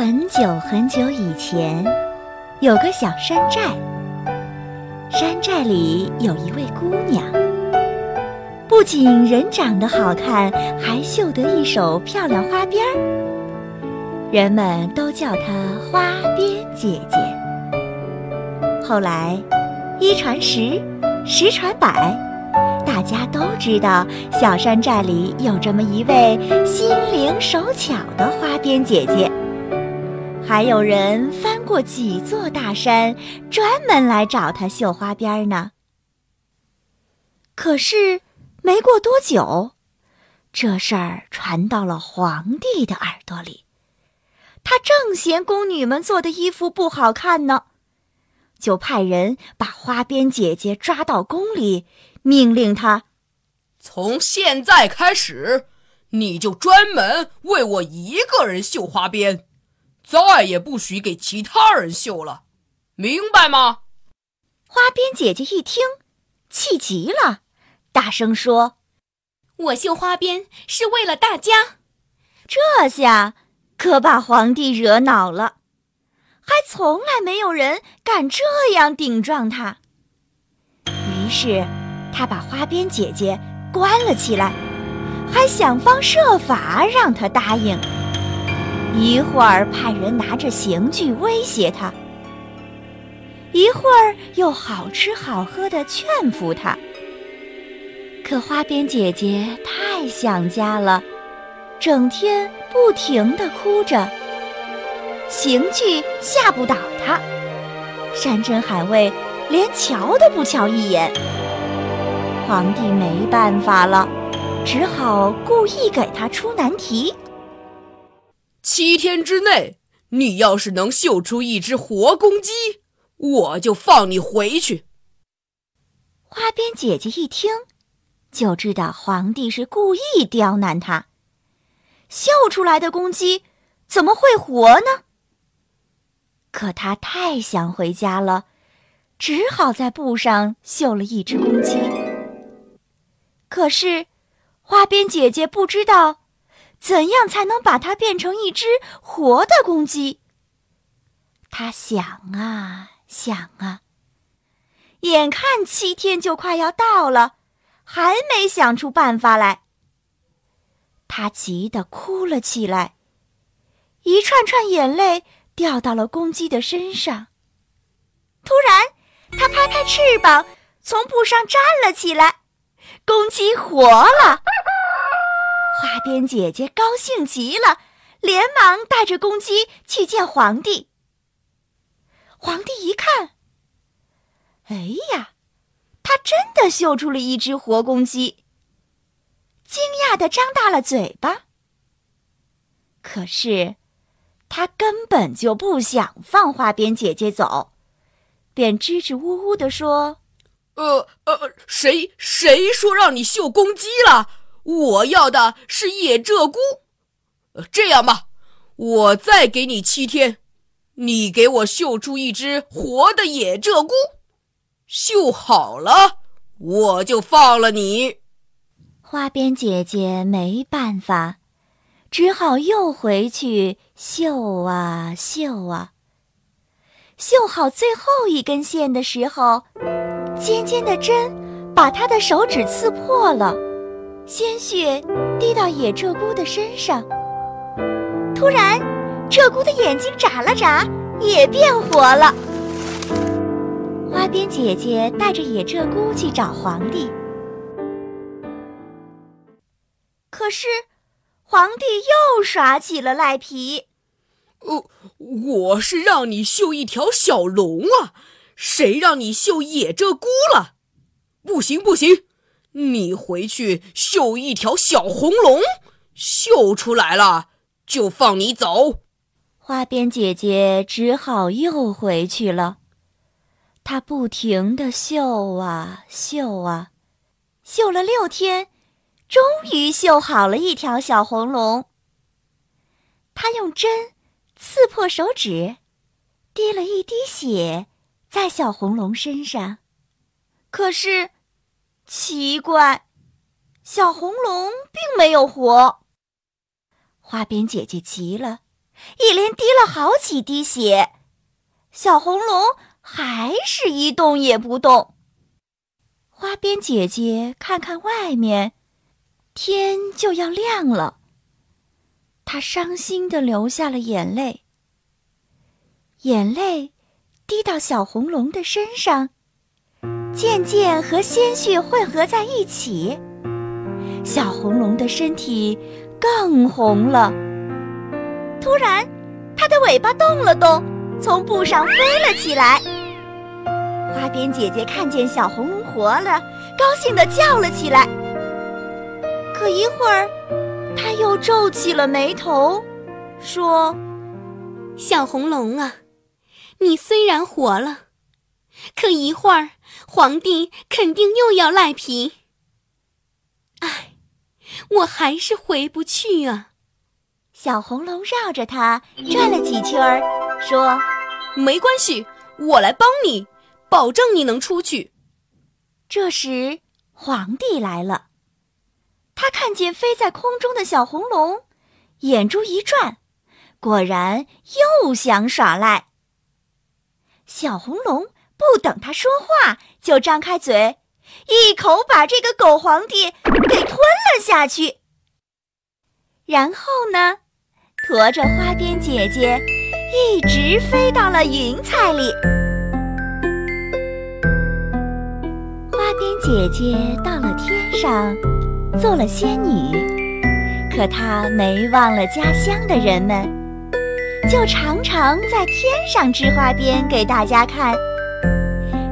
很久很久以前，有个小山寨。山寨里有一位姑娘，不仅人长得好看，还绣得一手漂亮花边儿，人们都叫她花边姐姐。后来，一传十，十传百，大家都知道小山寨里有这么一位心灵手巧的花边姐姐。还有人翻过几座大山，专门来找她绣花边呢。可是没过多久，这事儿传到了皇帝的耳朵里，他正嫌宫女们做的衣服不好看呢，就派人把花边姐姐抓到宫里，命令她：从现在开始，你就专门为我一个人绣花边。再也不许给其他人绣了，明白吗？花边姐姐一听，气极了，大声说：“我绣花边是为了大家。”这下可把皇帝惹恼了，还从来没有人敢这样顶撞他。于是，他把花边姐姐关了起来，还想方设法让她答应。一会儿派人拿着刑具威胁他，一会儿又好吃好喝的劝服他。可花边姐姐太想家了，整天不停地哭着。刑具吓不倒她，山珍海味连瞧都不瞧一眼。皇帝没办法了，只好故意给她出难题。七天之内，你要是能绣出一只活公鸡，我就放你回去。花边姐姐一听，就知道皇帝是故意刁难她。绣出来的公鸡怎么会活呢？可她太想回家了，只好在布上绣了一只公鸡。可是，花边姐姐不知道。怎样才能把它变成一只活的公鸡？他想啊想啊，眼看七天就快要到了，还没想出办法来。他急得哭了起来，一串串眼泪掉到了公鸡的身上。突然，他拍拍翅膀，从布上站了起来，公鸡活了。花边姐姐高兴极了，连忙带着公鸡去见皇帝。皇帝一看，哎呀，他真的绣出了一只活公鸡，惊讶的张大了嘴巴。可是，他根本就不想放花边姐姐走，便支支吾吾的说：“呃呃，谁谁说让你绣公鸡了？”我要的是野鹧鸪，这样吧，我再给你七天，你给我绣出一只活的野鹧鸪，绣好了，我就放了你。花边姐姐没办法，只好又回去绣啊绣啊。绣好最后一根线的时候，尖尖的针把她的手指刺破了。鲜血滴到野鹧鸪的身上，突然，鹧鸪的眼睛眨了眨，也变活了。花边姐姐带着野鹧鸪去找皇帝，可是皇帝又耍起了赖皮。哦，我是让你绣一条小龙啊，谁让你绣野鹧鸪了？不行，不行。你回去绣一条小红龙，绣出来了就放你走。花边姐姐只好又回去了。她不停地绣啊绣啊，绣了六天，终于绣好了一条小红龙。她用针刺破手指，滴了一滴血在小红龙身上。可是，奇怪，小红龙并没有活。花边姐姐急了。一连滴了好几滴血，小红龙还是一动也不动。花边姐姐看看外面，天就要亮了。她伤心的流下了眼泪，眼泪滴到小红龙的身上，渐渐和鲜血混合在一起，小红龙的身体更红了。突然，它的尾巴动了动，从布上飞了起来。花边姐姐看见小红龙活了，高兴地叫了起来。可一会儿，她又皱起了眉头，说：“小红龙啊，你虽然活了，可一会儿皇帝肯定又要赖皮。唉，我还是回不去啊。”小红龙绕着它转了几圈儿，说：“没关系，我来帮你，保证你能出去。”这时，皇帝来了，他看见飞在空中的小红龙，眼珠一转，果然又想耍赖。小红龙不等他说话，就张开嘴，一口把这个狗皇帝给吞了下去。然后呢？驮着花边姐姐，一直飞到了云彩里。花边姐姐到了天上，做了仙女。可她没忘了家乡的人们，就常常在天上织花边给大家看。